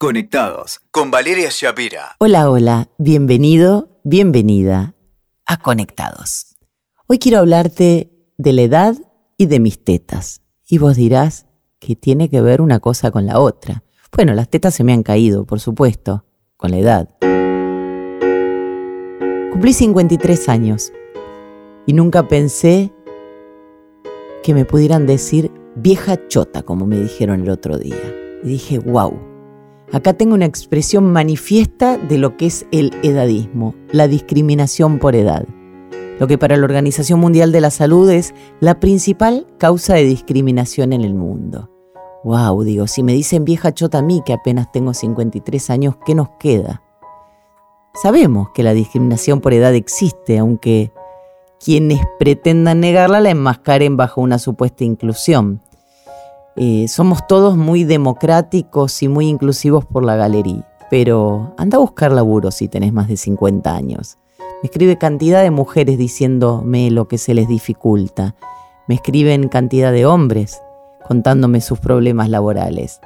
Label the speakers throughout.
Speaker 1: Conectados con Valeria Shapira.
Speaker 2: Hola, hola, bienvenido, bienvenida a Conectados. Hoy quiero hablarte de la edad y de mis tetas. Y vos dirás que tiene que ver una cosa con la otra. Bueno, las tetas se me han caído, por supuesto, con la edad. Cumplí 53 años y nunca pensé que me pudieran decir vieja chota, como me dijeron el otro día. Y dije, wow, acá tengo una expresión manifiesta de lo que es el edadismo, la discriminación por edad. Lo que para la Organización Mundial de la Salud es la principal causa de discriminación en el mundo. Wow, digo, si me dicen vieja chota a mí, que apenas tengo 53 años, ¿qué nos queda? Sabemos que la discriminación por edad existe, aunque quienes pretendan negarla la enmascaren bajo una supuesta inclusión. Eh, somos todos muy democráticos y muy inclusivos por la galería, pero anda a buscar laburo si tenés más de 50 años. Me escribe cantidad de mujeres diciéndome lo que se les dificulta. Me escriben cantidad de hombres contándome sus problemas laborales.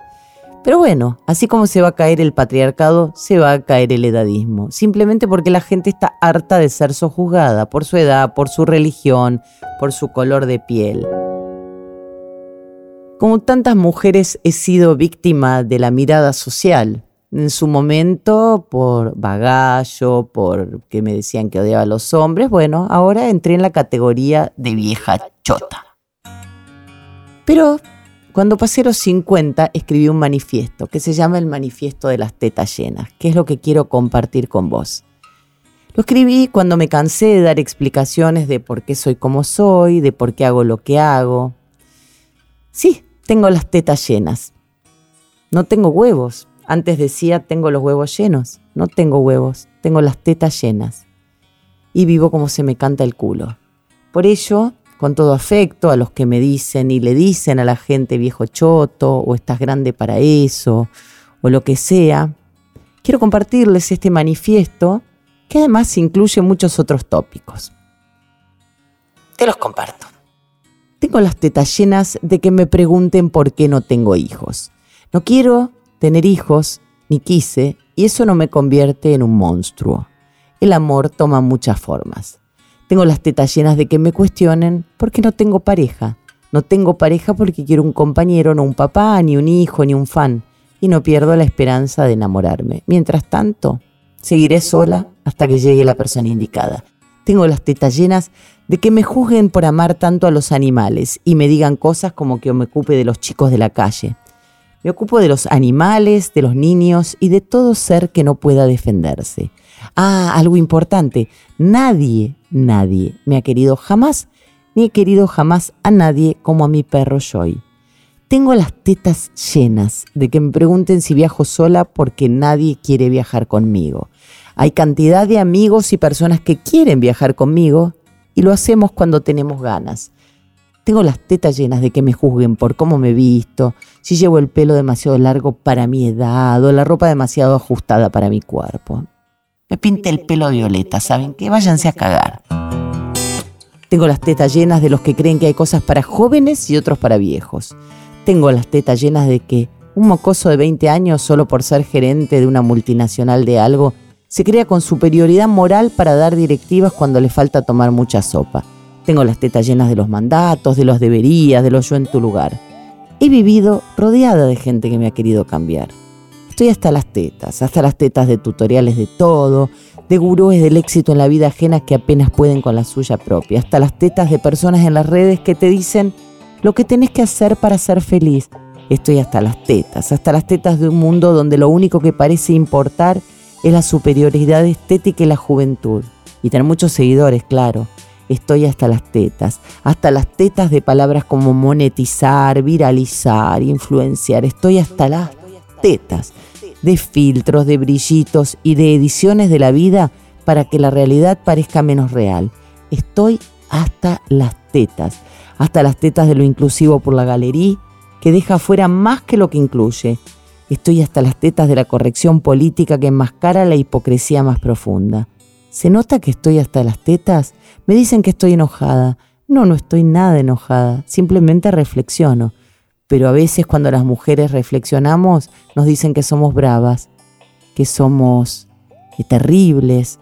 Speaker 2: Pero bueno, así como se va a caer el patriarcado, se va a caer el edadismo, simplemente porque la gente está harta de ser sojuzgada por su edad, por su religión, por su color de piel. Como tantas mujeres he sido víctima de la mirada social, en su momento por bagallo, por que me decían que odiaba a los hombres, bueno, ahora entré en la categoría de vieja chota. Pero cuando pasé los 50 escribí un manifiesto que se llama el manifiesto de las tetas llenas, que es lo que quiero compartir con vos. Lo escribí cuando me cansé de dar explicaciones de por qué soy como soy, de por qué hago lo que hago. Sí, tengo las tetas llenas. No tengo huevos. Antes decía tengo los huevos llenos. No tengo huevos, tengo las tetas llenas. Y vivo como se me canta el culo. Por ello, con todo afecto a los que me dicen y le dicen a la gente viejo choto o estás grande para eso o lo que sea, quiero compartirles este manifiesto que además incluye muchos otros tópicos. Te los comparto. Tengo las tetas llenas de que me pregunten por qué no tengo hijos. No quiero tener hijos, ni quise, y eso no me convierte en un monstruo. El amor toma muchas formas. Tengo las tetas llenas de que me cuestionen porque no tengo pareja. No tengo pareja porque quiero un compañero, no un papá, ni un hijo, ni un fan. Y no pierdo la esperanza de enamorarme. Mientras tanto, seguiré sola hasta que llegue la persona indicada. Tengo las tetas llenas de que me juzguen por amar tanto a los animales y me digan cosas como que me ocupe de los chicos de la calle. Me ocupo de los animales, de los niños y de todo ser que no pueda defenderse. Ah, algo importante, nadie, nadie me ha querido jamás, ni he querido jamás a nadie como a mi perro Joy. Tengo las tetas llenas de que me pregunten si viajo sola porque nadie quiere viajar conmigo. Hay cantidad de amigos y personas que quieren viajar conmigo y lo hacemos cuando tenemos ganas. Tengo las tetas llenas de que me juzguen por cómo me visto, si llevo el pelo demasiado largo para mi edad o la ropa demasiado ajustada para mi cuerpo. Me pinte el pelo violeta, ¿saben qué? Váyanse a cagar. Tengo las tetas llenas de los que creen que hay cosas para jóvenes y otros para viejos. Tengo las tetas llenas de que un mocoso de 20 años, solo por ser gerente de una multinacional de algo, se crea con superioridad moral para dar directivas cuando le falta tomar mucha sopa. Tengo las tetas llenas de los mandatos, de los deberías, de los yo en tu lugar. He vivido rodeada de gente que me ha querido cambiar. Estoy hasta las tetas, hasta las tetas de tutoriales de todo, de gurúes del éxito en la vida ajena que apenas pueden con la suya propia, hasta las tetas de personas en las redes que te dicen lo que tenés que hacer para ser feliz. Estoy hasta las tetas, hasta las tetas de un mundo donde lo único que parece importar es la superioridad estética y la juventud. Y tener muchos seguidores, claro. Estoy hasta las tetas, hasta las tetas de palabras como monetizar, viralizar, influenciar. Estoy hasta las tetas, de filtros, de brillitos y de ediciones de la vida para que la realidad parezca menos real. Estoy hasta las tetas, hasta las tetas de lo inclusivo por la galería, que deja fuera más que lo que incluye. Estoy hasta las tetas de la corrección política que enmascara la hipocresía más profunda. ¿Se nota que estoy hasta las tetas? Me dicen que estoy enojada. No, no estoy nada enojada, simplemente reflexiono pero a veces cuando las mujeres reflexionamos nos dicen que somos bravas, que somos terribles,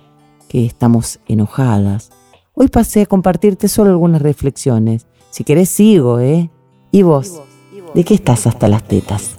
Speaker 2: que estamos enojadas. Hoy pasé a compartirte solo algunas reflexiones. Si querés sigo, ¿eh? ¿Y vos? ¿De qué estás hasta las tetas?